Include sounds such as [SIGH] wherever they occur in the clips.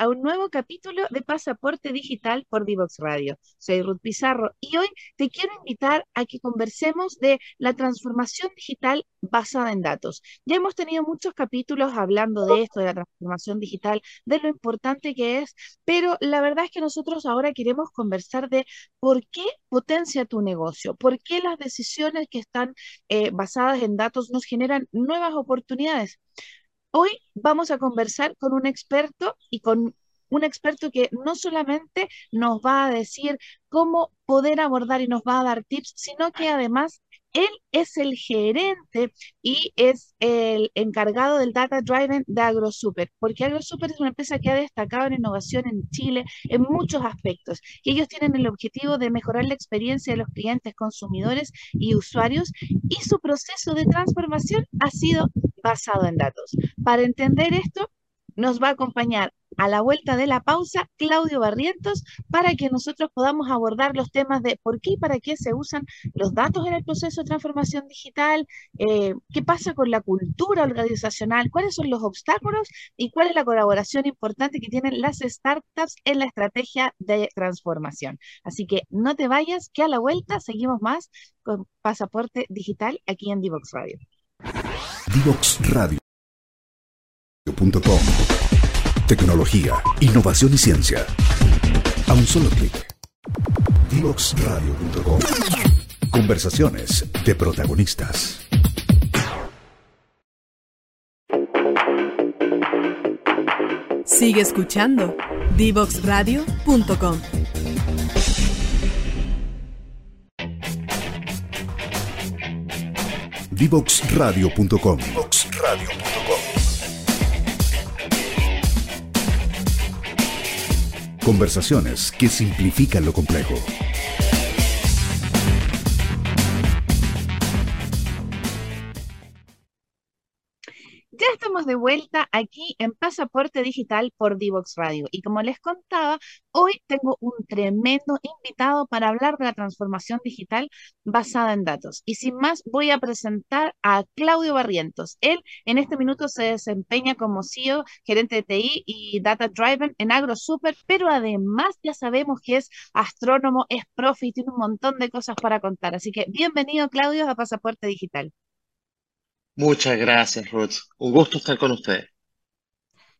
a un nuevo capítulo de Pasaporte Digital por Divox Radio. Soy Ruth Pizarro y hoy te quiero invitar a que conversemos de la transformación digital basada en datos. Ya hemos tenido muchos capítulos hablando de esto, de la transformación digital, de lo importante que es, pero la verdad es que nosotros ahora queremos conversar de por qué potencia tu negocio, por qué las decisiones que están eh, basadas en datos nos generan nuevas oportunidades. Hoy vamos a conversar con un experto y con un experto que no solamente nos va a decir cómo poder abordar y nos va a dar tips, sino que además él es el gerente y es el encargado del data driven de AgroSuper, porque AgroSuper es una empresa que ha destacado en innovación en Chile en muchos aspectos y ellos tienen el objetivo de mejorar la experiencia de los clientes, consumidores y usuarios y su proceso de transformación ha sido basado en datos. Para entender esto, nos va a acompañar a la vuelta de la pausa Claudio Barrientos para que nosotros podamos abordar los temas de por qué y para qué se usan los datos en el proceso de transformación digital, eh, qué pasa con la cultura organizacional, cuáles son los obstáculos y cuál es la colaboración importante que tienen las startups en la estrategia de transformación. Así que no te vayas, que a la vuelta seguimos más con Pasaporte Digital aquí en Divox Radio. Divoxradio.com Tecnología, innovación y ciencia. A un solo clic. Divoxradio.com Conversaciones de protagonistas. Sigue escuchando Divoxradio.com. Divoxradio.com. Conversaciones que simplifican lo complejo. De vuelta aquí en Pasaporte Digital por Divox Radio. Y como les contaba, hoy tengo un tremendo invitado para hablar de la transformación digital basada en datos. Y sin más, voy a presentar a Claudio Barrientos. Él en este minuto se desempeña como CEO, gerente de TI y Data Driven en AgroSuper, pero además ya sabemos que es astrónomo, es profe y tiene un montón de cosas para contar. Así que bienvenido, Claudio, a Pasaporte Digital. Muchas gracias, Ruth. Un gusto estar con ustedes.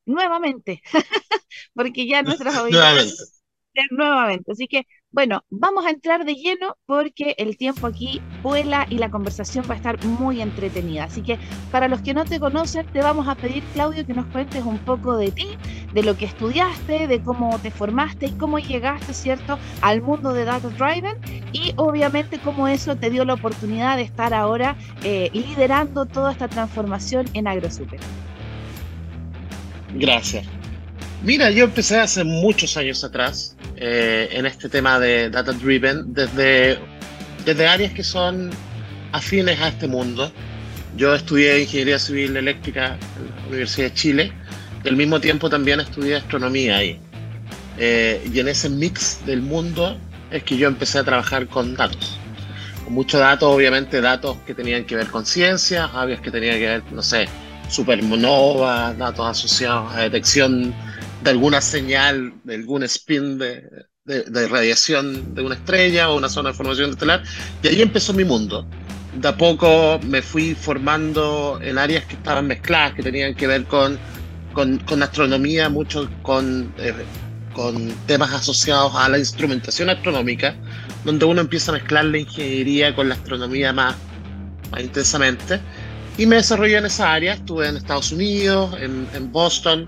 Nuevamente, [LAUGHS] porque ya nuestras [LAUGHS] Nuevamente. nuevamente. Así que, bueno, vamos a entrar de lleno porque el tiempo aquí vuela y la conversación va a estar muy entretenida. Así que, para los que no te conocen, te vamos a pedir, Claudio, que nos cuentes un poco de ti, de lo que estudiaste, de cómo te formaste y cómo llegaste, ¿cierto?, al mundo de Data Driven y obviamente cómo eso te dio la oportunidad de estar ahora eh, liderando toda esta transformación en AgroSuper. Gracias. Mira, yo empecé hace muchos años atrás eh, en este tema de Data Driven desde, desde áreas que son afines a este mundo. Yo estudié Ingeniería Civil Eléctrica en la Universidad de Chile y al mismo tiempo también estudié astronomía ahí. Eh, y en ese mix del mundo es que yo empecé a trabajar con datos. Con muchos datos, obviamente datos que tenían que ver con ciencia, aves que tenían que ver, no sé, supernovas, datos asociados a detección de alguna señal, de algún spin de, de, radiación de una estrella o una zona de formación estelar. Y ahí empezó mi mundo. De a poco me fui formando en áreas que estaban mezcladas, que tenían que ver con, con, astronomía, mucho con, eh, con temas asociados a la instrumentación astronómica, donde uno empieza a mezclar la ingeniería con la astronomía más, intensamente. Y me desarrollé en esa área, estuve en Estados Unidos, en Boston,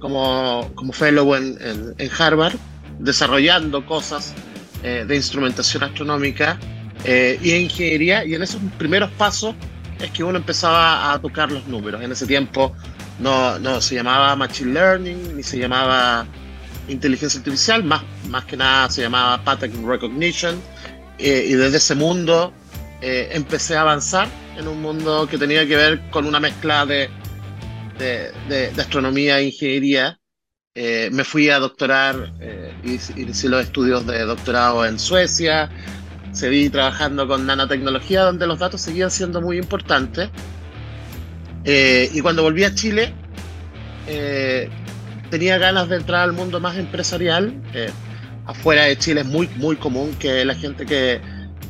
como, como fellow en, en, en, Harvard, desarrollando cosas eh, de instrumentación astronómica eh, y ingeniería. Y en esos primeros pasos es que uno empezaba a tocar los números. En ese tiempo no, no se llamaba Machine Learning, ni se llamaba inteligencia artificial, más, más que nada se llamaba Pattern Recognition. Eh, y desde ese mundo empecé a avanzar en un mundo que tenía que ver con una mezcla de de, de, de, astronomía e ingeniería. Eh, me fui a doctorar, eh, hice los estudios de doctorado en Suecia, seguí trabajando con nanotecnología, donde los datos seguían siendo muy importantes. Eh, y cuando volví a Chile, tenía ganas de entrar al mundo más empresarial. afuera de Chile es muy, muy común que la gente que,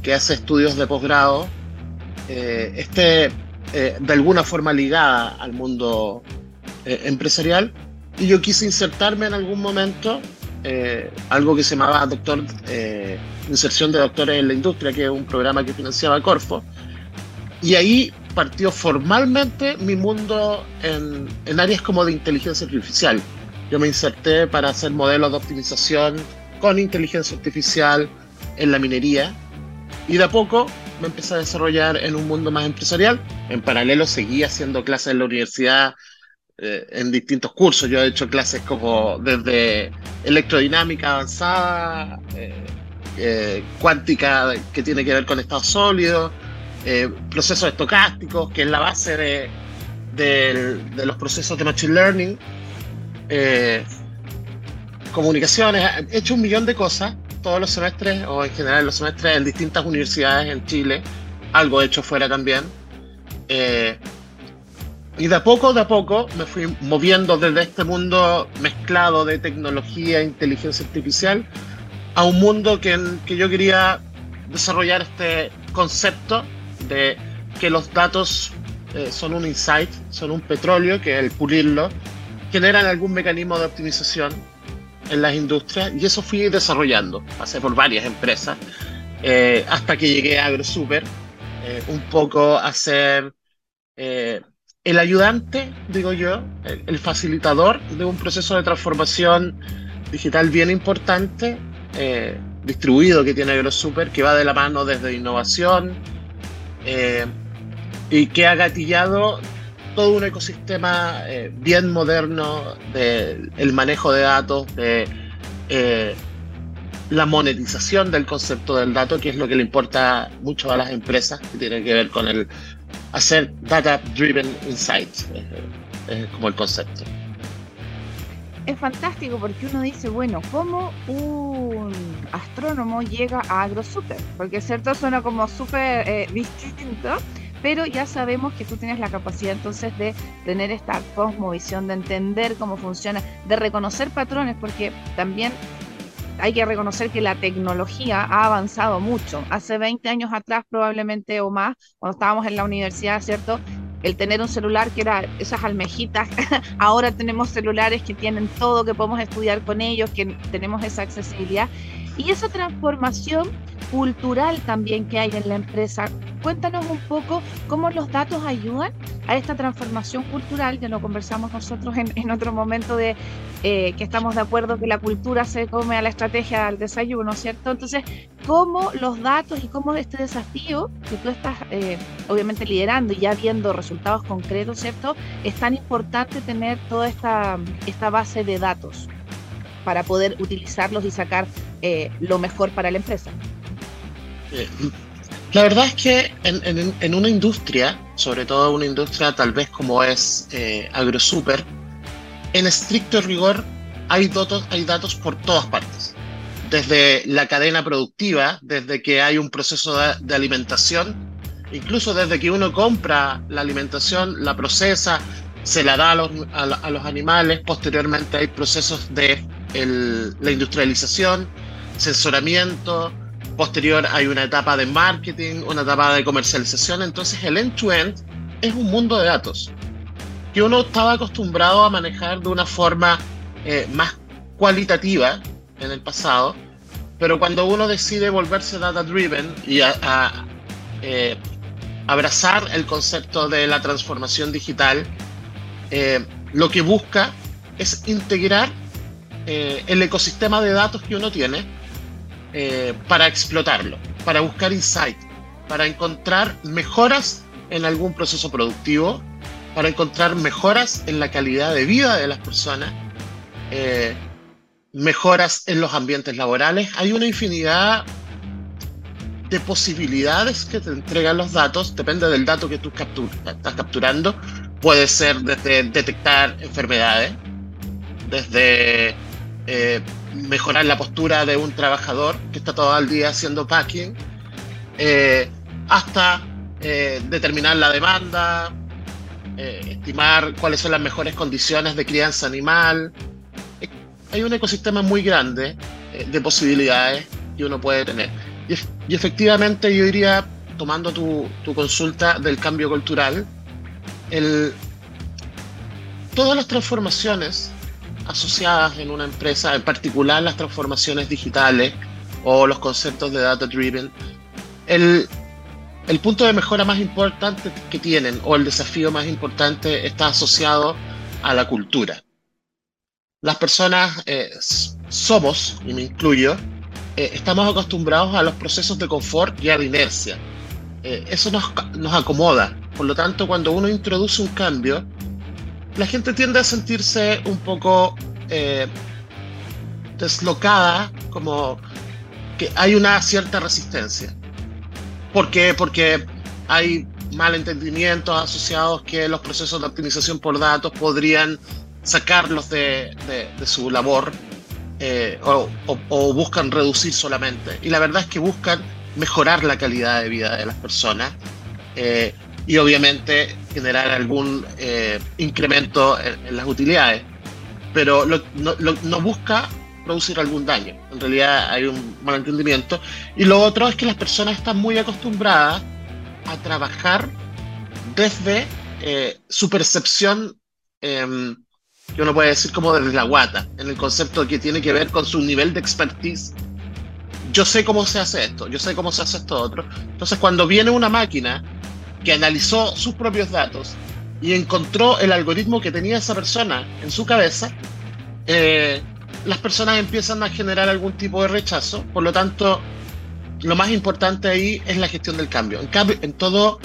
que hace estudios de posgrado esté de alguna forma ligada al mundo empresarial. Y yo quise insertarme en algún momento eh, algo que se llamaba doctor, eh, inserción de doctores en la industria, que es un programa que financiaba Corfo. Y ahí partió formalmente mi mundo en, en áreas como de inteligencia artificial. Yo me inserté para hacer modelos de optimización con inteligencia artificial en la minería y de a poco me empecé a desarrollar en un mundo más empresarial. En paralelo seguí haciendo clases en la universidad eh, en distintos cursos. Yo he hecho clases como desde electrodinámica avanzada, eh, eh, cuántica que tiene que ver con estados sólidos, procesos estocásticos, que es la base de, de, los procesos de Machine Learning, comunicaciones. He hecho un millón de cosas todos los semestres, o en general los semestres en distintas universidades en Chile. Algo he hecho fuera también. Y de a poco, de a poco, me fui moviendo desde este mundo mezclado de tecnología e inteligencia artificial a un mundo que, que yo quería desarrollar este concepto de que los datos eh, son un insight, son un petróleo, que el pulirlo, generan algún mecanismo de optimización en las industrias y eso fui desarrollando. Pasé por varias empresas eh, hasta que llegué a AgroSuper, eh, un poco a hacer el ayudante, digo yo, el, facilitador de un proceso de transformación digital bien importante, eh, distribuido que tiene AgroSuper, que va de la mano desde innovación eh, y que ha gatillado todo un ecosistema eh, bien moderno del el manejo de datos, de la monetización del concepto del dato, que es lo que le importa mucho a las empresas, que tiene que ver con el hacer data driven insights, es, como el concepto. Es fantástico porque uno dice, bueno, ¿cómo un astrónomo llega a AgroSuper? Porque cierto suena como súper eh, distinto, pero ya sabemos que tú tienes la capacidad entonces de tener esta cosmovisión, de entender cómo funciona, de reconocer patrones, porque también hay que reconocer que la tecnología ha avanzado mucho. Hace 20 años atrás probablemente o más, cuando estábamos en la universidad, ¿cierto? El tener un celular que era esas almejitas, [LAUGHS] ahora tenemos celulares que tienen todo, que podemos estudiar con ellos, que tenemos esa accesibilidad. Y esa transformación cultural también que hay en la empresa. Cuéntanos un poco cómo los datos ayudan a esta transformación cultural, que lo conversamos nosotros en, otro momento de eh, que estamos de acuerdo que la cultura se come a la estrategia del desayuno, ¿cierto? Entonces, cómo los datos y cómo este desafío que tú estás eh, obviamente liderando y ya viendo resultados concretos, ¿cierto? Es tan importante tener toda esta, esta base de datos para poder utilizarlos y sacar eh, lo mejor para la empresa. Eh, la verdad es que en, una industria, sobre todo una industria tal vez como es eh, AgroSuper, en estricto rigor hay datos, hay datos por todas partes. Desde la cadena productiva, desde que hay un proceso de, alimentación, incluso desde que uno compra la alimentación, la procesa, se la da a los, a, los animales, posteriormente hay procesos de la industrialización, censuramiento, posterior hay una etapa de marketing, una etapa de comercialización, entonces el end-to-end es un mundo de datos que uno estaba acostumbrado a manejar de una forma eh, más cualitativa en el pasado, pero cuando uno decide volverse data driven y a, eh, abrazar el concepto de la transformación digital, eh, lo que busca es integrar el ecosistema de datos que uno tiene eh, para explotarlo, para buscar insight, para encontrar mejoras en algún proceso productivo, para encontrar mejoras en la calidad de vida de las personas, eh, mejoras en los ambientes laborales. Hay una infinidad de posibilidades que te entregan los datos, depende del dato que tú estás capturando. Puede ser desde detectar enfermedades, desde eh, mejorar la postura de un trabajador que está todo el día haciendo packing, eh, hasta eh, determinar la demanda, estimar cuáles son las mejores condiciones de crianza animal, hay un ecosistema muy grande eh, de posibilidades que uno puede tener. Y, efectivamente yo iría tomando tu, tu, consulta del cambio cultural, el, todas las transformaciones asociadas en una empresa, en particular las transformaciones digitales o los conceptos de data driven, el, el punto de mejora más importante que tienen o el desafío más importante está asociado a la cultura. Las personas eh, somos, y me incluyo, eh, estamos acostumbrados a los procesos de confort y a la inercia. Eh, eso nos, nos acomoda. Por lo tanto, cuando uno introduce un cambio, la gente tiende a sentirse un poco deslocada, como que hay una cierta resistencia. ¿Por qué? Porque hay malentendimientos asociados que los procesos de optimización por datos podrían sacarlos de, su labor eh, o, buscan reducir solamente. Y la verdad es que buscan mejorar la calidad de vida de las personas eh, y obviamente generar algún eh, incremento en, las utilidades. Pero no busca producir algún daño. En realidad hay un malentendimiento. Y lo otro es que las personas están muy acostumbradas a trabajar desde eh, su percepción, eh, que uno puede decir como desde la guata, en el concepto que tiene que ver con su nivel de expertise. Yo sé cómo se hace esto, yo sé cómo se hace esto otro. Entonces cuando viene una máquina que analizó sus propios datos y encontró el algoritmo que tenía esa persona en su cabeza, eh, las personas empiezan a generar algún tipo de rechazo, por lo tanto, lo más importante ahí es la gestión del cambio. En, cambio, en todo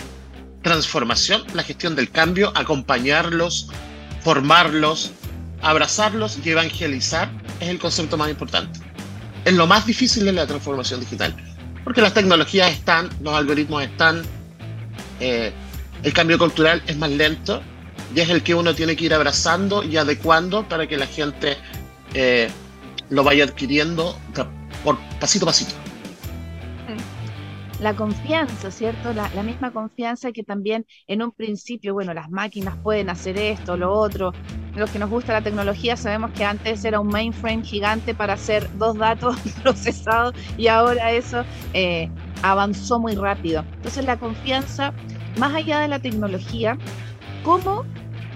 transformación, la gestión del cambio, acompañarlos, formarlos, abrazarlos y evangelizar es el concepto más importante. Es lo más difícil de la transformación digital, porque las tecnologías están, los algoritmos están, eh, el cambio cultural es más lento y es el que uno tiene que ir abrazando y adecuando para que la gente eh, lo vaya adquiriendo por pasito a pasito. La confianza, ¿cierto? La, misma confianza que también en un principio, bueno, las máquinas pueden hacer esto, lo otro. Los que nos gusta la tecnología sabemos que antes era un mainframe gigante para hacer dos datos [LAUGHS] procesados y ahora eso eh, avanzó muy rápido. Entonces la confianza, más allá de la tecnología, ¿cómo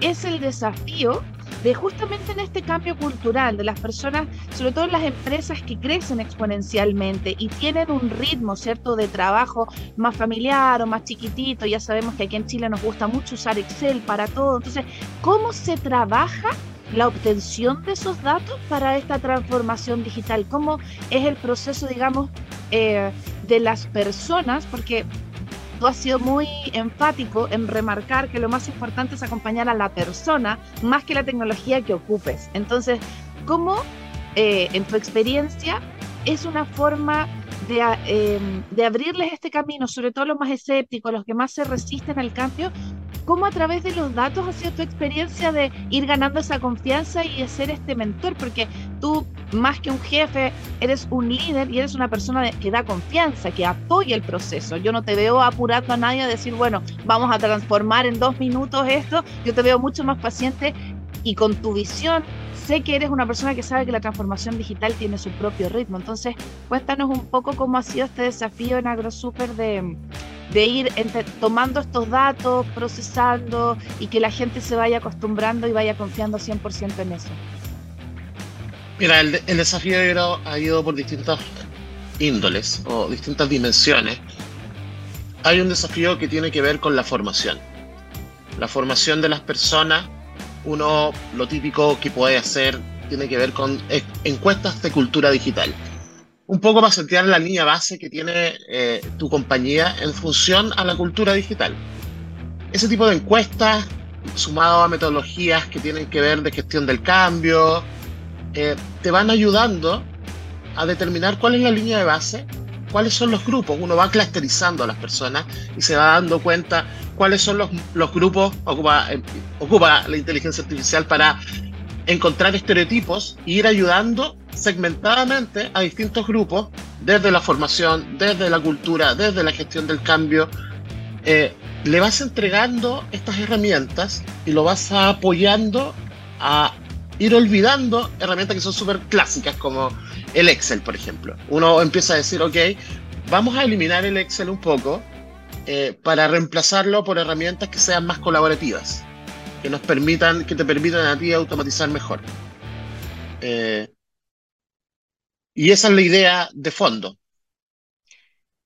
es el desafío de justamente en este cambio cultural de las personas, sobre todo las empresas que crecen exponencialmente y tienen un ritmo, ¿cierto?, de trabajo más familiar o más chiquitito. Ya sabemos que aquí en Chile nos gusta mucho usar Excel para todo. Entonces, ¿cómo se trabaja la obtención de esos datos para esta transformación digital? ¿Cómo es el proceso, digamos, eh, de las personas? Porque tú has sido muy enfático en remarcar que lo más importante es acompañar a la persona más que la tecnología que ocupes. Entonces, ¿cómo eh, en tu experiencia es una forma de, em, de, abrirles este camino, sobre todo los más escépticos, los que más se resisten al cambio, ¿Cómo a través de los datos ha sido tu experiencia de ir ganando esa confianza y de ser este mentor? Porque tú, más que un jefe, eres un líder y eres una persona que da confianza, que apoya el proceso. Yo no te veo apurando a nadie a decir, bueno, vamos a transformar en dos minutos esto. Yo te veo mucho más paciente y con tu visión sé que eres una persona que sabe que la transformación digital tiene su propio ritmo. Entonces, cuéntanos un poco cómo ha sido este desafío en AgroSuper de de ir tomando estos datos, procesando y que la gente se vaya acostumbrando y vaya confiando 100% en eso? Mira, el, desafío ha ido por distintas índoles o distintas dimensiones. Hay un desafío que tiene que ver con la formación. La formación de las personas, uno lo típico que puede hacer tiene que ver con encuestas de cultura digital un poco para sentir la línea base que tiene eh, tu compañía en función a la cultura digital. Ese tipo de encuestas, sumado a metodologías que tienen que ver de gestión del cambio, eh, te van ayudando a determinar cuál es la línea de base, cuáles son los grupos. Uno va clusterizando a las personas y se va dando cuenta cuáles son los, los grupos, ocupa, eh, ocupa la inteligencia artificial para encontrar estereotipos e ir ayudando segmentadamente a distintos grupos, desde la formación, desde la cultura, desde la gestión del cambio. Eh, le vas entregando estas herramientas y lo vas apoyando a ir olvidando herramientas que son súper clásicas como el Excel, por ejemplo. Uno empieza a decir, ok, vamos a eliminar el Excel un poco eh, para reemplazarlo por herramientas que sean más colaborativas, que nos permitan, que te permitan a ti automatizar mejor. Eh, y esa es la idea de fondo.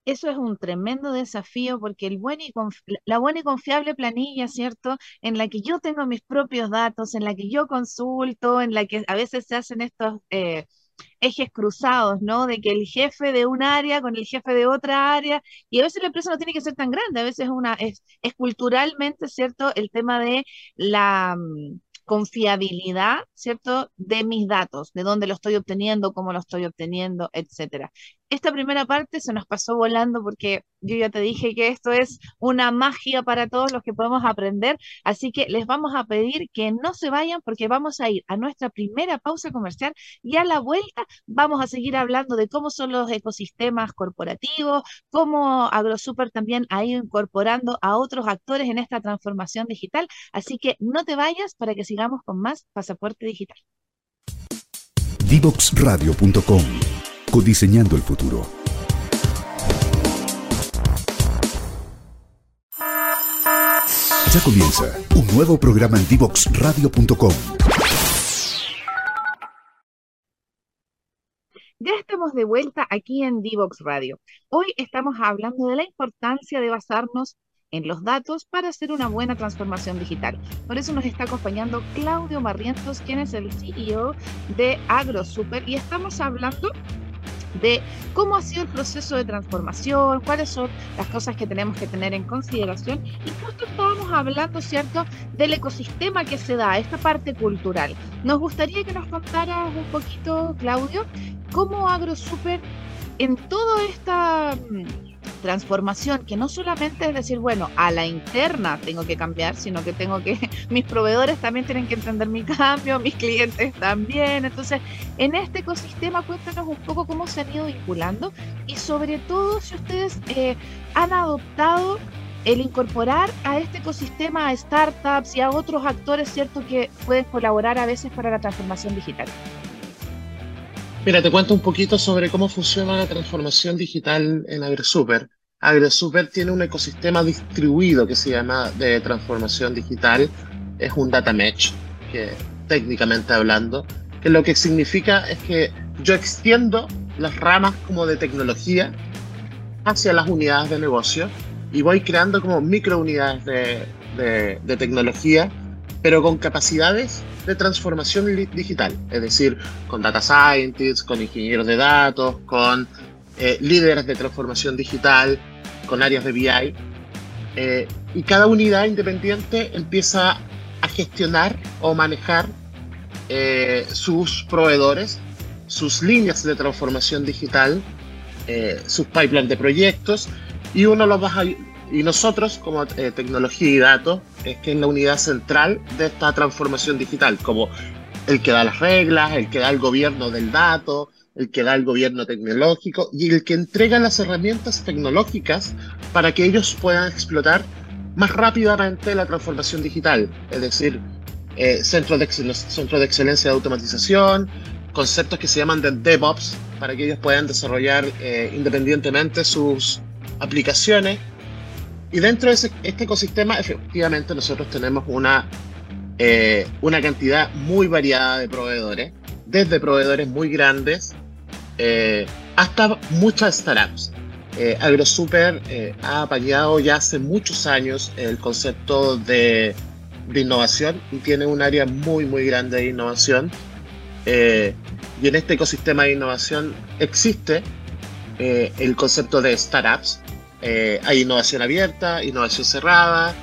Eso es un tremendo desafío porque la buena y confiable planilla, ¿cierto? En la que yo tengo mis propios datos, en la que yo consulto, en la que a veces se hacen estos eh, ejes cruzados, ¿no? De que el jefe de un área con el jefe de otra área, y a veces la empresa no tiene que ser tan grande, a veces una, es, es culturalmente, ¿cierto? El tema de la mm, confiabilidad, ¿cierto? De mis datos, de dónde lo estoy obteniendo, cómo lo estoy obteniendo, etcétera esta primera parte se nos pasó volando porque yo ya te dije que esto es una magia para todos los que podemos aprender, así que les vamos a pedir que no se vayan porque vamos a ir a nuestra primera pausa comercial y a la vuelta vamos a seguir hablando de cómo son los ecosistemas corporativos, cómo AgroSuper también ha ido incorporando a otros actores en esta transformación digital, así que no te vayas para que sigamos con más Pasaporte Digital. Divoxradio.com Diseñando el futuro. Ya comienza un nuevo programa en Divoxradio.com. Ya estamos de vuelta aquí en Divox Radio. Hoy estamos hablando de la importancia de basarnos en los datos para hacer una buena transformación digital. Por eso nos está acompañando Claudio Marrientos, quien es el CEO de AgroSuper, y estamos hablando de cómo ha sido el proceso de transformación, cuáles son las cosas que tenemos que tener en consideración. Y justo estábamos hablando, ¿cierto?, del ecosistema que se da, esta parte cultural. Nos gustaría que nos contaras un poquito, Claudio, cómo AgroSuper en toda esta mm, transformación, que no solamente es decir, bueno, a la interna tengo que cambiar, sino que tengo que, [LAUGHS] mis proveedores también tienen que entender mi cambio, [LAUGHS] mis clientes también. Entonces, en este ecosistema, cuéntanos un poco cómo se han ido vinculando y sobre todo si ustedes eh, han adoptado el incorporar a este ecosistema a startups y a otros actores, ¿cierto?, que pueden colaborar a veces para la transformación digital. Mira, te cuento un poquito sobre cómo funciona la transformación digital en AgroSuper. AgroSuper tiene un ecosistema distribuido que se llama de transformación digital. Es un data mesh, que técnicamente hablando, que lo que significa es que yo extiendo las ramas como de tecnología hacia las unidades de negocio y voy creando como microunidades de, de, de tecnología, pero con capacidades de transformación digital, es decir, con data scientists, con ingenieros de datos, con eh, líderes de transformación digital, con áreas de BI. Eh, y cada unidad independiente empieza a gestionar o manejar eh, sus proveedores, sus líneas de transformación digital, sus pipelines de proyectos, y uno los va y nosotros, como eh, tecnología y datos, es que es la unidad central de esta transformación digital, como el que da las reglas, el que da el gobierno del dato, el que da el gobierno tecnológico y el que entrega las herramientas tecnológicas para que ellos puedan explotar más rápidamente la transformación digital, es decir, eh, centros, de centro de excelencia de automatización, conceptos que se llaman de DevOps, para que ellos puedan desarrollar eh, independientemente sus aplicaciones y dentro de este ecosistema, efectivamente, nosotros tenemos una, eh, una cantidad muy variada de proveedores, desde proveedores muy grandes eh, hasta muchas startups. Eh, AgroSuper ha apañado ya hace muchos años el concepto de, de, innovación y tiene un área muy, muy grande de innovación. y en este ecosistema de innovación existe el concepto de startups, eh, hay innovación abierta, innovación cerrada.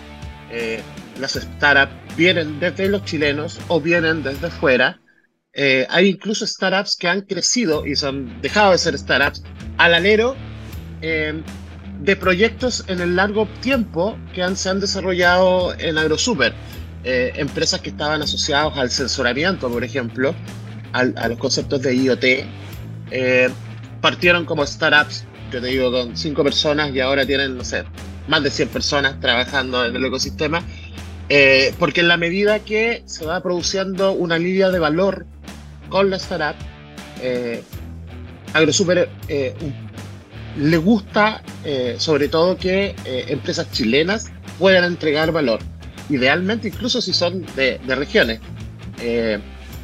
Eh, las startups vienen desde los chilenos o vienen desde fuera. Eh, hay incluso startups que han crecido y se han dejado de ser startups al alero de proyectos en el largo tiempo que han, se han desarrollado en AgroSuper. empresas que estaban asociadas al censuramiento, por ejemplo, a los conceptos de IoT, partieron como startups yo te digo, con cinco personas y ahora tienen, no sé, más de 100 personas trabajando en el ecosistema. Eh, porque en la medida que se va produciendo una línea de valor con la startup, eh, AgroSuper eh, le gusta sobre todo que empresas chilenas puedan entregar valor, idealmente incluso si son de, regiones,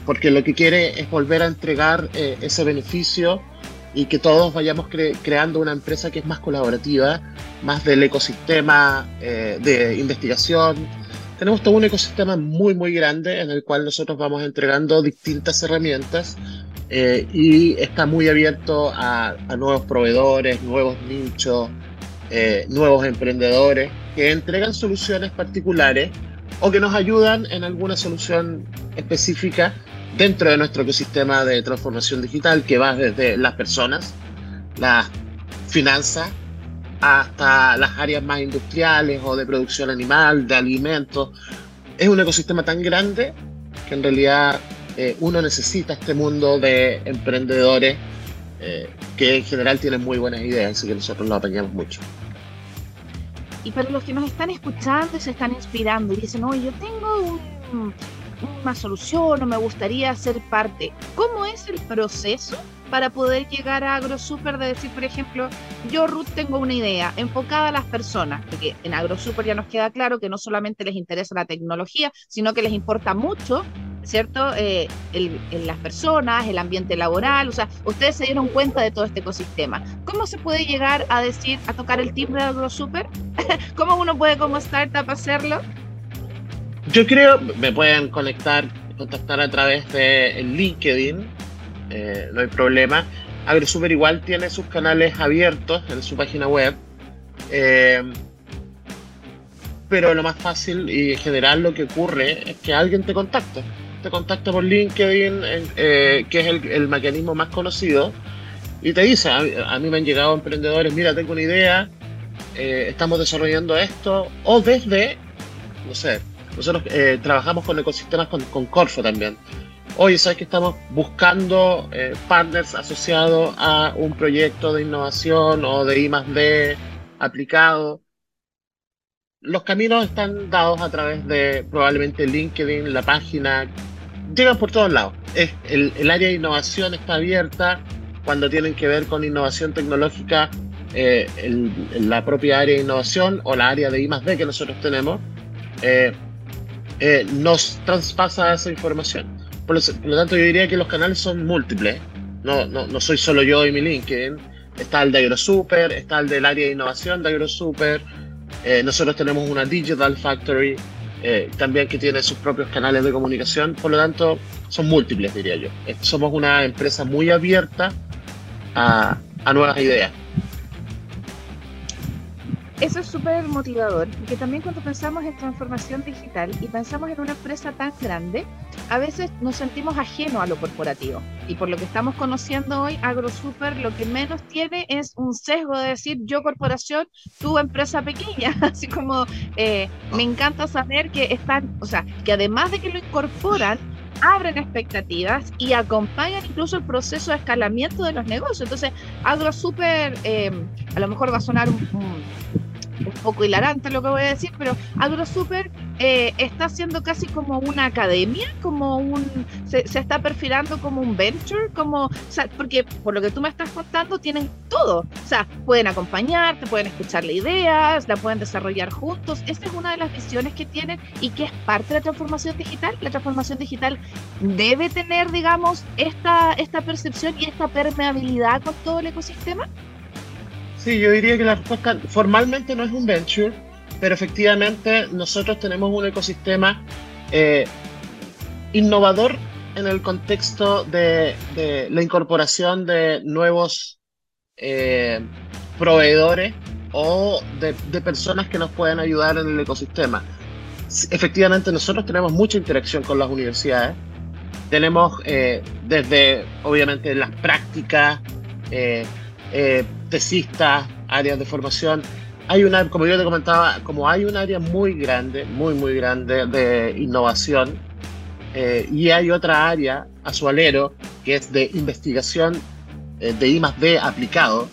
porque lo que quiere es volver a entregar ese beneficio y que todos vayamos creando una empresa que es más colaborativa, más del ecosistema de investigación, tenemos todo un ecosistema muy, muy grande en el cual nosotros vamos entregando distintas herramientas eh, y está muy abierto a, nuevos proveedores, nuevos nichos, eh, nuevos emprendedores que entregan soluciones particulares o que nos ayudan en alguna solución específica dentro de nuestro ecosistema de transformación digital que va desde las personas, las finanzas, hasta las áreas más industriales o de producción animal, de alimentos. Es un ecosistema tan grande que en realidad eh, uno necesita este mundo de emprendedores eh, que en general tienen muy buenas ideas, así que nosotros lo apañamos mucho. Y para los que nos están escuchando y se están inspirando y dicen, no, yo tengo una solución o me gustaría ser parte, ¿cómo es el proceso para poder llegar a AgroSuper de decir, por ejemplo, yo Ruth tengo una idea enfocada a las personas, porque en AgroSuper ya nos queda claro que no solamente les interesa la tecnología, sino que les importa mucho, ¿cierto? Eh, las personas, el ambiente laboral, o sea, ustedes se dieron cuenta de todo este ecosistema. ¿Cómo se puede llegar a decir, a tocar el timbre de AgroSuper? [LAUGHS] ¿Cómo uno puede como startup hacerlo? Yo creo, me pueden conectar, contactar a través de LinkedIn, eh, no hay problema. AgroSuper igual tiene sus canales abiertos en su página web. Eh, pero lo más fácil y en general lo que ocurre es que alguien te contacta. Te contacta por LinkedIn, eh, que es el, mecanismo más conocido, y te dice, a, mí me han llegado emprendedores, mira, tengo una idea, estamos desarrollando esto, o desde, no sé, nosotros trabajamos con ecosistemas con, con Corfo también oye, ¿sabes que estamos buscando eh, partners asociados a un proyecto de innovación o de I D aplicado? Los caminos están dados a través de probablemente LinkedIn, la página, llegan por todos lados. Es, el, área de innovación está abierta cuando tienen que ver con innovación tecnológica, eh, la propia área de innovación o la área de I D que nosotros tenemos, eh, nos traspasa esa información. Por lo, tanto, yo diría que los canales son múltiples. No, no, no soy solo yo y mi LinkedIn. Está el de AgroSuper, está el del área de innovación de AgroSuper. Eh, nosotros tenemos una Digital Factory eh, también que tiene sus propios canales de comunicación. Por lo tanto, son múltiples, diría yo. Eh, somos una empresa muy abierta a, a nuevas ideas. Eso es súper motivador, porque también cuando pensamos en transformación digital y pensamos en una empresa tan grande, a veces nos sentimos ajenos a lo corporativo. Y por lo que estamos conociendo hoy, AgroSuper lo que menos tiene es un sesgo de decir yo corporación, tu empresa pequeña. [LAUGHS] Así como eh, me encanta saber que están, o sea, que además de que lo incorporan, abren expectativas y acompañan incluso el proceso de escalamiento de los negocios. Entonces, AgroSuper eh, a lo mejor va a sonar un un poco hilarante lo que voy a decir, pero AgroSuper eh, está haciendo casi como una academia, como un se, está perfilando como un venture, como porque por lo que tú me estás contando tienen todo, o sea, pueden acompañarte, pueden escucharle ideas, la pueden desarrollar juntos. Esta es una de las visiones que tienen y que es parte de la transformación digital. La transformación digital debe tener, digamos, esta esta percepción y esta permeabilidad con todo el ecosistema. Sí, yo diría que la respuesta formalmente no es un venture, pero efectivamente nosotros tenemos un ecosistema eh, innovador en el contexto de, la incorporación de nuevos eh, proveedores o de, personas que nos pueden ayudar en el ecosistema. Efectivamente, nosotros tenemos mucha interacción con las universidades. Tenemos eh, desde, obviamente, las prácticas, eh, tesistas, áreas de formación. Hay una, como yo te comentaba, como hay un área muy grande, muy, muy grande de innovación, eh, y hay otra área a su alero que es de investigación eh, de I D aplicado,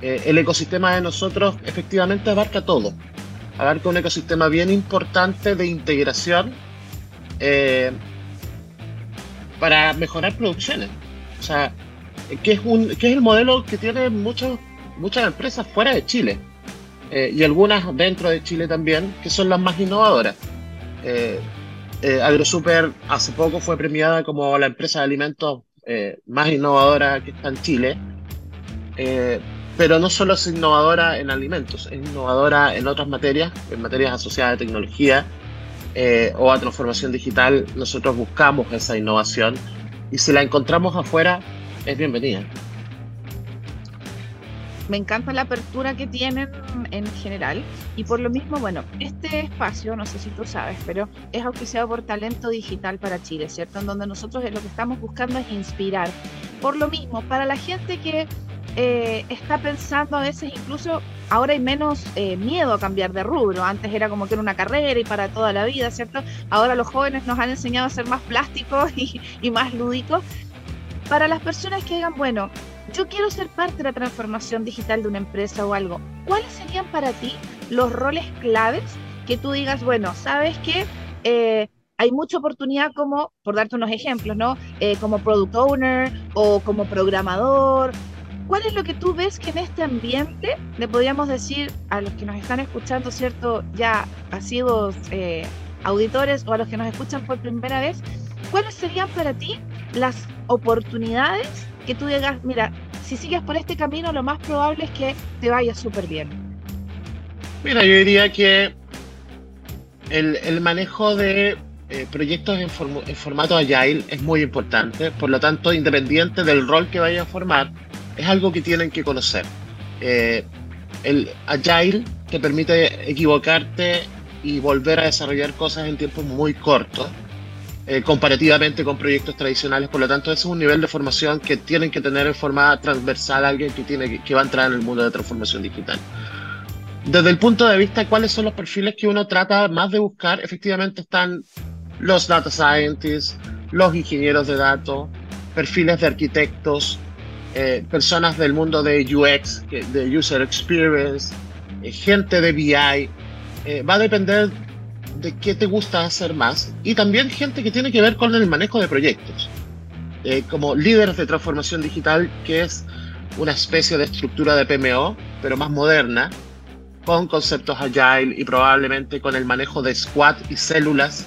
el ecosistema de nosotros efectivamente abarca todo. abarca un ecosistema bien importante de integración eh, para mejorar producciones. O sea, que es, un, que es el modelo que tienen muchos, muchas empresas fuera de Chile eh, y algunas dentro de Chile también, que son las más innovadoras. Eh, AgroSuper hace poco fue premiada como la empresa de alimentos más innovadora que está en Chile pero no solo es innovadora en alimentos, es innovadora en otras materias, en materias asociadas a tecnología eh, o a transformación digital. Nosotros buscamos esa innovación y si la encontramos afuera, es bienvenida. Me encanta la apertura que tienen en general y por lo mismo, bueno, este espacio, no sé si tú sabes, pero es auspiciado por Talento Digital para Chile, ¿cierto? En donde nosotros lo que estamos buscando es inspirar. Por lo mismo, para la gente que eh, está pensando a veces incluso ahora hay menos eh, miedo a cambiar de rubro. Antes era como que era una carrera y para toda la vida, ¿cierto? Ahora los jóvenes nos han enseñado a ser más plásticos [LAUGHS] y, más lúdicos. Para las personas que digan, bueno, yo quiero ser parte de la transformación digital de una empresa o algo, ¿cuáles serían para ti los roles claves que tú digas, bueno, sabes que eh, hay mucha oportunidad como, por darte unos ejemplos, ¿no? como product owner o como programador ¿Cuál es lo que tú ves que en este ambiente le podríamos decir a los que nos están escuchando, ¿cierto? Ya sido eh, auditores o a los que nos escuchan por primera vez, ¿cuáles serían para ti las oportunidades que tú digas, mira, si sigues por este camino, lo más probable es que te vaya súper bien? Mira, yo diría que el, manejo de eh, proyectos en, formato agile es muy importante, por lo tanto, independiente del rol que vaya a formar, es algo que tienen que conocer. Eh, el Agile te permite equivocarte y volver a desarrollar cosas en tiempos muy cortos, eh, comparativamente con proyectos tradicionales. Por lo tanto, ese es un nivel de formación que tienen que tener en forma transversal alguien que, tiene, que va a entrar en el mundo de transformación digital. Desde el punto de vista, ¿cuáles son los perfiles que uno trata más de buscar? Efectivamente están los data scientists, los ingenieros de datos, perfiles de arquitectos, eh, personas del mundo de UX, de User Experience, eh, gente de BI. Va a depender de qué te gusta hacer más y también gente que tiene que ver con el manejo de proyectos. como líderes de transformación digital, que es una especie de estructura de PMO, pero más moderna, con conceptos agile y probablemente con el manejo de squad y células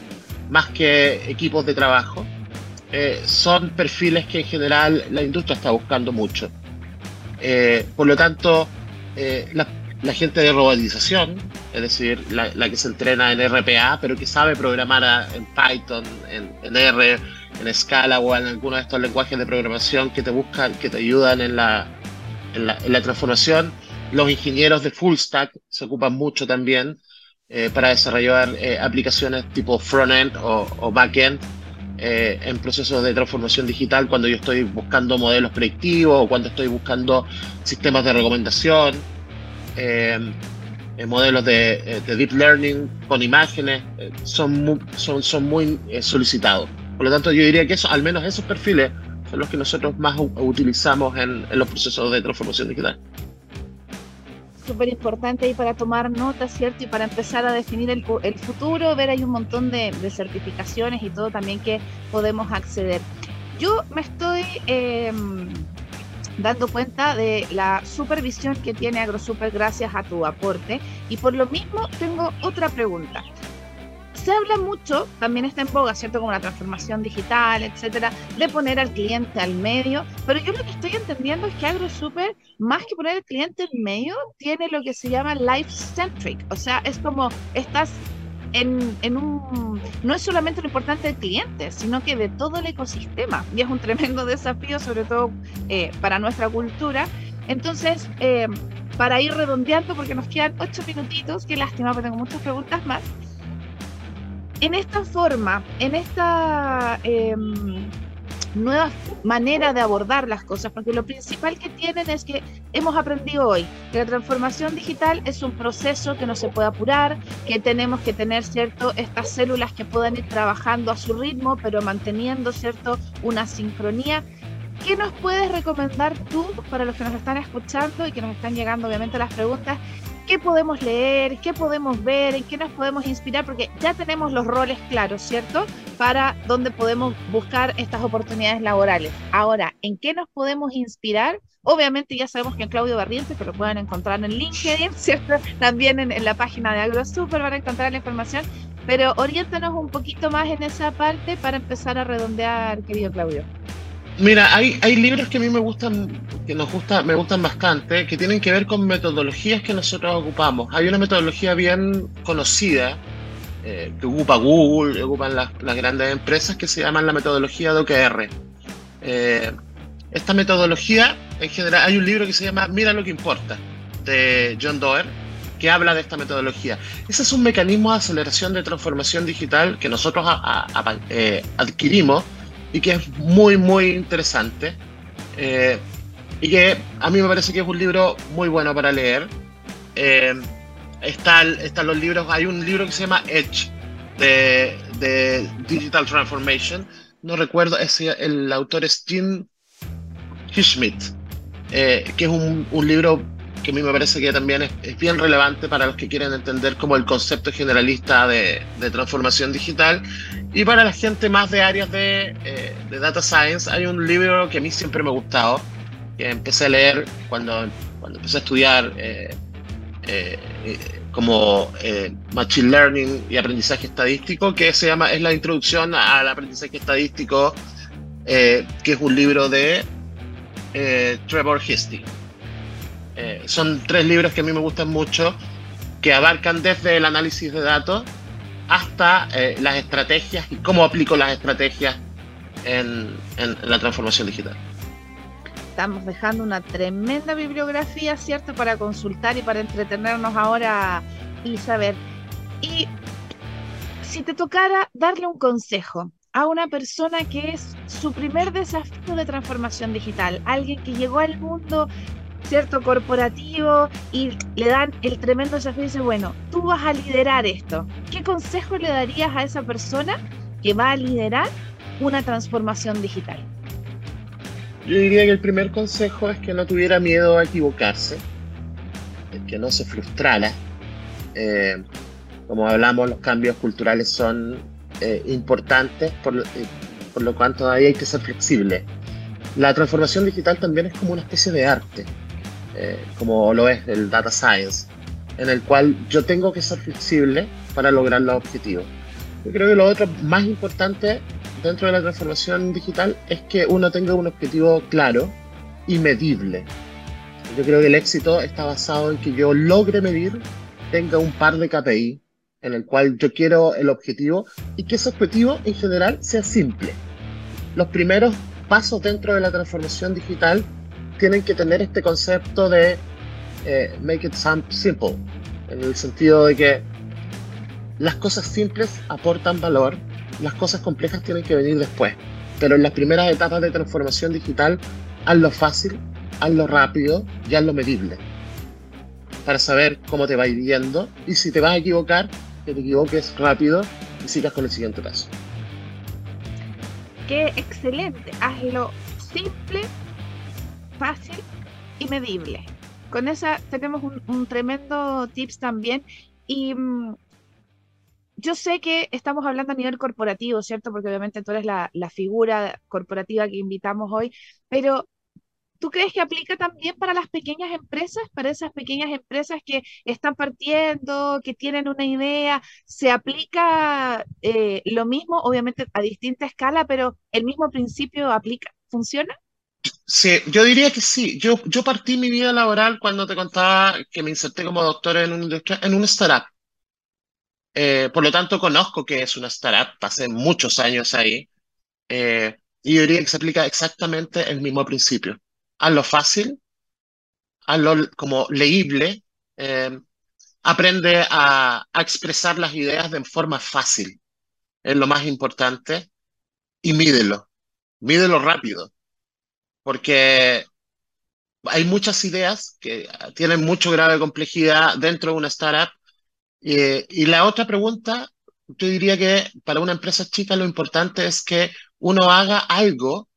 más que equipos de trabajo. Eh, son perfiles que en general la industria está buscando mucho. Eh, por lo tanto, eh, la, gente de robotización, es decir, la, que se entrena en RPA, pero que sabe programar en Python, en, R, en Scala o en alguno de estos lenguajes de programación que te buscan, que te ayudan en la, en la, transformación. Los ingenieros de full stack se ocupan mucho también para desarrollar aplicaciones tipo front-end o, o back-end eh, en procesos de transformación digital cuando yo estoy buscando modelos predictivos o cuando estoy buscando sistemas de recomendación, eh, eh, modelos de, deep learning con imágenes, son, muy, son, son muy solicitados. Por lo tanto, yo diría que eso, al menos esos perfiles son los que nosotros más utilizamos en los procesos de transformación digital súper importante ahí para tomar notas, ¿cierto? Y para empezar a definir el, el futuro, ver hay un montón de, certificaciones y todo también que podemos acceder. Yo me estoy em, dando cuenta de la supervisión que tiene AgroSuper gracias a tu aporte. Y por lo mismo tengo otra pregunta. Se habla mucho, también está en boga, ¿cierto? Como la transformación digital, etcétera, de poner al cliente al medio, pero yo lo que estoy entendiendo es que AgroSuper, más que poner al cliente al medio, tiene lo que se llama life-centric, o sea, es como estás en, en, un. No es solamente lo importante del cliente, sino que de todo el ecosistema. Y es un tremendo [LAUGHS] desafío, sobre todo eh, para nuestra cultura. Entonces, eh, para ir redondeando, porque nos quedan ocho minutitos, qué lástima, pero tengo muchas preguntas más en esta forma, en esta em, nueva manera de abordar las cosas, porque lo principal que tienen es que hemos aprendido hoy que la transformación digital es un proceso que no se puede apurar, que tenemos que tener, ¿cierto?, estas células que puedan ir trabajando a su ritmo, pero manteniendo, ¿cierto?, una sincronía. ¿Qué nos puedes recomendar tú para los que nos están escuchando y que nos están llegando obviamente las preguntas? ¿Qué podemos leer, qué podemos ver, en qué nos podemos inspirar, porque ya tenemos los roles claros, ¿cierto? Para dónde podemos buscar estas oportunidades laborales. Ahora, ¿en qué nos podemos inspirar? Obviamente ya sabemos que en Claudio Barrientos, que lo pueden encontrar en LinkedIn, [LAUGHS] ¿cierto? También en, la página de AgroSuper van a encontrar la información, pero oriéntanos un poquito más en esa parte para empezar a redondear, querido Claudio. Mira, hay, hay libros que a mí me gustan, que nos gusta, me gustan bastante, que tienen que ver con metodologías que nosotros ocupamos. Hay una metodología bien conocida eh, que ocupa Google, que ocupan las, grandes empresas, que se llama la metodología de. Eh, esta metodología, en general, hay un libro que se llama Mira lo que importa, de John Doerr, que habla de esta metodología. Ese es un mecanismo de aceleración de transformación digital que nosotros eh, adquirimos y que es muy, muy interesante. Eh, y que a mí me parece que es un libro muy bueno para leer. Eh, está, están los libros, hay un libro que se llama Edge de, de Digital Transformation. No recuerdo, ese, el autor es Jim Schmidt, eh, que es un, un, libro que a mí me parece que también es, es, bien relevante para los que quieren entender como el concepto generalista de, de transformación digital y para la gente más de áreas de, eh, de, Data Science, hay un libro que a mí siempre me ha gustado, que empecé a leer cuando, cuando empecé a estudiar eh, eh, como Machine Learning y Aprendizaje Estadístico, que se llama, es la introducción al aprendizaje estadístico, que es un libro de Trevor Histy. Son tres libros que a mí me gustan mucho, que abarcan desde el análisis de datos, hasta eh, las estrategias y cómo aplico las estrategias en, la transformación digital. Estamos dejando una tremenda bibliografía, ¿cierto? Para consultar y para entretenernos ahora saber. Y si te tocara darle un consejo a una persona que es su primer desafío de transformación digital, alguien que llegó al mundo cierto corporativo y le dan el tremendo desafío y dice, bueno, tú vas a liderar esto. ¿Qué consejo le darías a esa persona que va a liderar una transformación digital? Yo diría que el primer consejo es que no tuviera miedo a equivocarse, que no se frustrara. Eh, como hablamos, los cambios culturales son eh, importantes, por, eh, por lo cual todavía hay que ser flexible. La transformación digital también es como una especie de arte. Eh, como lo es el data science, en el cual yo tengo que ser flexible para lograr los objetivos. Yo creo que lo otro más importante dentro de la transformación digital es que uno tenga un objetivo claro y medible. Yo creo que el éxito está basado en que yo logre medir, tenga un par de KPI en el cual yo quiero el objetivo y que ese objetivo en general sea simple. Los primeros pasos dentro de la transformación digital tienen que tener este concepto de eh, make it simple, en el sentido de que las cosas simples aportan valor, las cosas complejas tienen que venir después, pero en las primeras etapas de transformación digital, hazlo fácil, hazlo rápido y hazlo medible, para saber cómo te va yendo y si te vas a equivocar, que te equivoques rápido y sigas con el siguiente paso. Qué excelente, hazlo simple fácil y medible. Con esa tenemos un, tremendo tips también. Y mm, yo sé que estamos hablando a nivel corporativo, ¿cierto? Porque obviamente tú eres la, la figura corporativa que invitamos hoy, pero ¿Tú crees que aplica también para las pequeñas empresas, para esas pequeñas empresas que están partiendo, que tienen una idea? ¿Se aplica eh, lo mismo, obviamente a distinta escala, pero el mismo principio aplica, funciona? Sí, yo diría que sí. Yo, yo partí mi vida laboral cuando te contaba que me inserté como doctor en una en un startup. Eh, por lo tanto, conozco que es una startup, pasé muchos años ahí, eh, y yo diría que se aplica exactamente el mismo principio. Hazlo fácil, hazlo como leíble, eh, aprende a, a expresar las ideas de forma fácil, es lo más importante, y mídelo, mídelo rápido porque hay muchas ideas que tienen mucho grado de complejidad dentro de una startup. y la otra pregunta, yo diría que para una empresa chica lo importante es que uno haga algo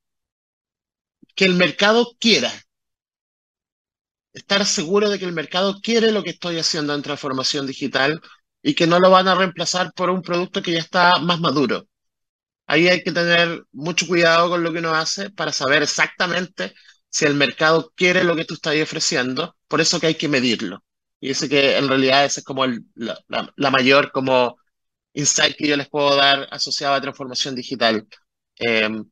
que el mercado quiera. estar seguro de que el mercado quiere lo que estoy haciendo en transformación digital y que no lo van a reemplazar por un producto que ya está más maduro. Ahí hay que tener mucho cuidado con lo que uno hace para saber exactamente si el mercado quiere lo que tú estás ofreciendo, por eso que hay que medirlo. Y ese que en realidad es como la, mayor como insight que yo les puedo dar asociado a transformación digital. Em,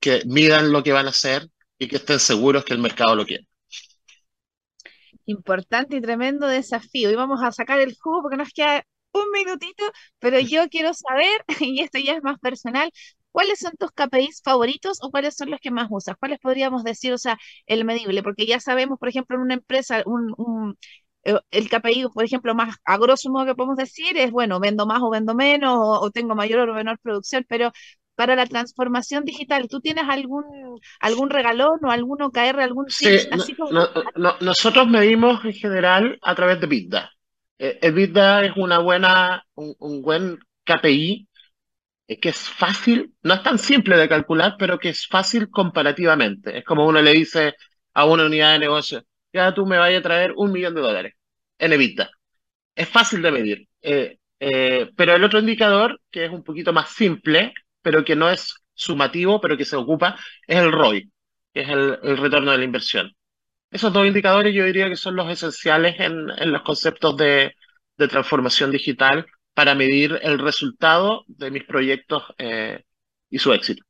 que midan lo que van a hacer y que estén seguros que el mercado lo quiere. Importante y tremendo desafío. Y vamos a sacar el jugo porque nos queda un minutito, pero yo quiero saber, [LAUGHS] y esto ya es más personal, ¿cuáles son tus KPIs favoritos o cuáles son los que más usas? ¿Cuáles podríamos decir, o sea, el medible? Porque ya sabemos, por ejemplo, en una empresa, un, eh, el KPI, por ejemplo, más a grosso modo que podemos decir es, bueno, vendo más o vendo menos, o, tengo mayor o menor producción, pero para la transformación digital, ¿tú tienes algún, algún regalón o algún OKR, algún sí, así como... nosotros medimos en general a través de BITDA. Eh, el BITDA es una buena, un, buen KPI eh, que es fácil, no es tan simple de calcular, pero que es fácil comparativamente. Es como uno le dice a una unidad de negocio, ya tú me vayas a traer un millón de dólares en EBITDA. Es fácil de medir. Eh, pero el otro indicador, que es un poquito más simple, pero que no es sumativo, pero que se ocupa, es el ROI, que es el retorno de la inversión. Esos dos indicadores yo diría que son los esenciales en, los conceptos de, transformación digital para medir el resultado de mis proyectos eh, y su éxito.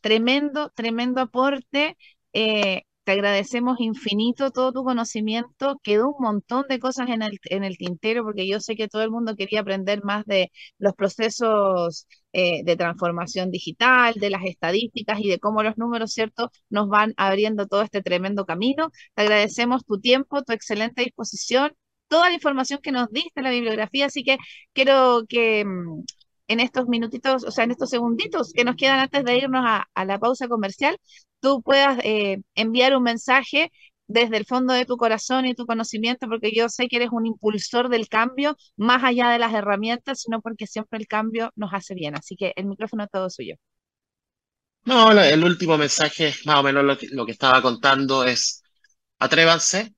Tremendo, tremendo aporte. Eh, te agradecemos infinito todo tu conocimiento. Quedó un montón de cosas en el, en tintero porque yo sé que todo el mundo quería aprender más de los procesos eh, de transformación digital, de las estadísticas y de cómo los números, ¿cierto?, nos van abriendo todo este tremendo camino. Te agradecemos tu tiempo, tu excelente disposición, toda la información que nos diste, la bibliografía, así que quiero que mm, en estos minutitos, o sea, en estos segunditos que nos quedan antes de irnos a la pausa comercial, tú puedas eh, enviar un mensaje desde el fondo de tu corazón y tu conocimiento, porque yo sé que eres un impulsor del cambio, más allá de las herramientas, sino porque siempre el cambio nos hace bien. Así que el micrófono es todo suyo. No, el último mensaje, más o menos lo que, estaba contando, es atrévanse.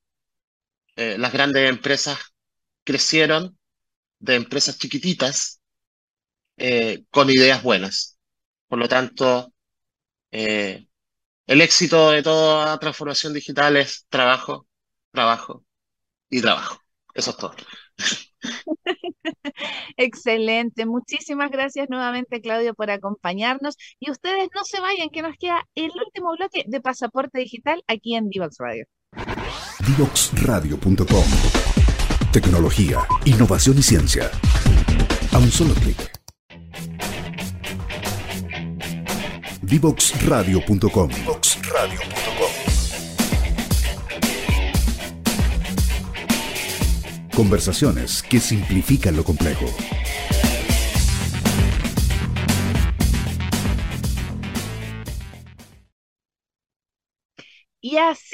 Eh, las grandes empresas crecieron de empresas chiquititas eh, con ideas buenas. Por lo tanto, el éxito de toda transformación digital es trabajo, trabajo y trabajo. Eso es todo. [LAUGHS] Excelente. Muchísimas gracias nuevamente, Claudio, por acompañarnos. Y ustedes no se vayan, que nos queda el último bloque de Pasaporte Digital aquí en Divox Radio. Divoxradio.com Tecnología, innovación y ciencia. A un solo clic. Divoxradio.com. Conversaciones que simplifican lo complejo. Y así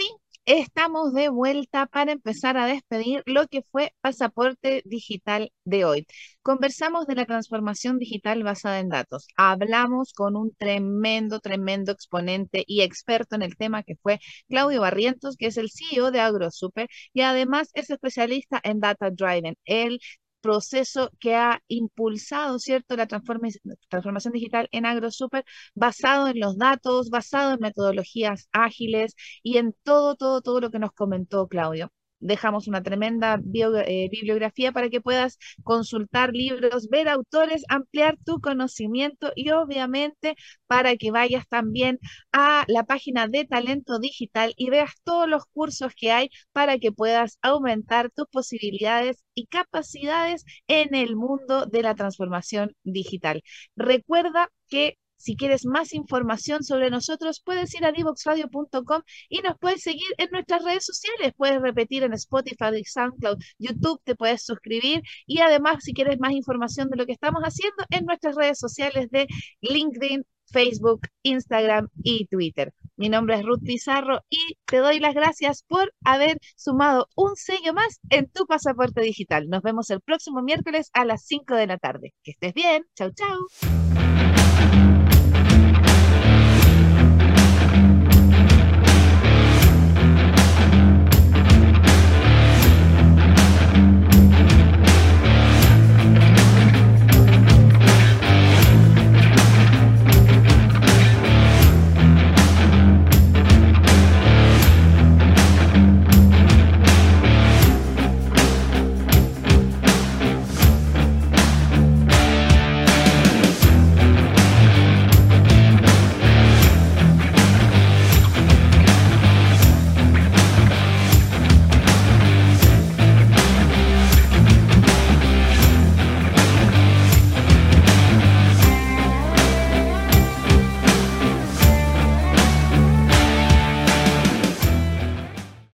Estamos de vuelta para empezar a despedir lo que fue Pasaporte Digital de hoy. Conversamos de la transformación digital basada en datos. Hablamos con un tremendo, tremendo exponente y experto en el tema que fue Claudio Barrientos, que es el CEO de AgroSuper y además es especialista en Data Driven. Él proceso que ha impulsado, ¿cierto?, la transformación digital en AgroSuper, basado en los datos, basado en metodologías ágiles y en todo, todo, todo lo que nos comentó Claudio dejamos una tremenda eh, bibliografía para que puedas consultar libros, ver autores, ampliar tu conocimiento y obviamente para que vayas también a la página de Talento Digital y veas todos los cursos que hay para que puedas aumentar tus posibilidades y capacidades en el mundo de la transformación digital. Recuerda que si quieres más información sobre nosotros, puedes ir a divoxradio.com y nos puedes seguir en nuestras redes sociales. Puedes repetir en Spotify, SoundCloud, YouTube, te puedes suscribir y además si quieres más información de lo que estamos haciendo en nuestras redes sociales de LinkedIn, Facebook, Instagram y Twitter. Mi nombre es Ruth Pizarro y te doy las gracias por haber sumado un sello más en tu pasaporte digital. Nos vemos el próximo miércoles a las 5 de la tarde. Que estés bien. Chau, chau.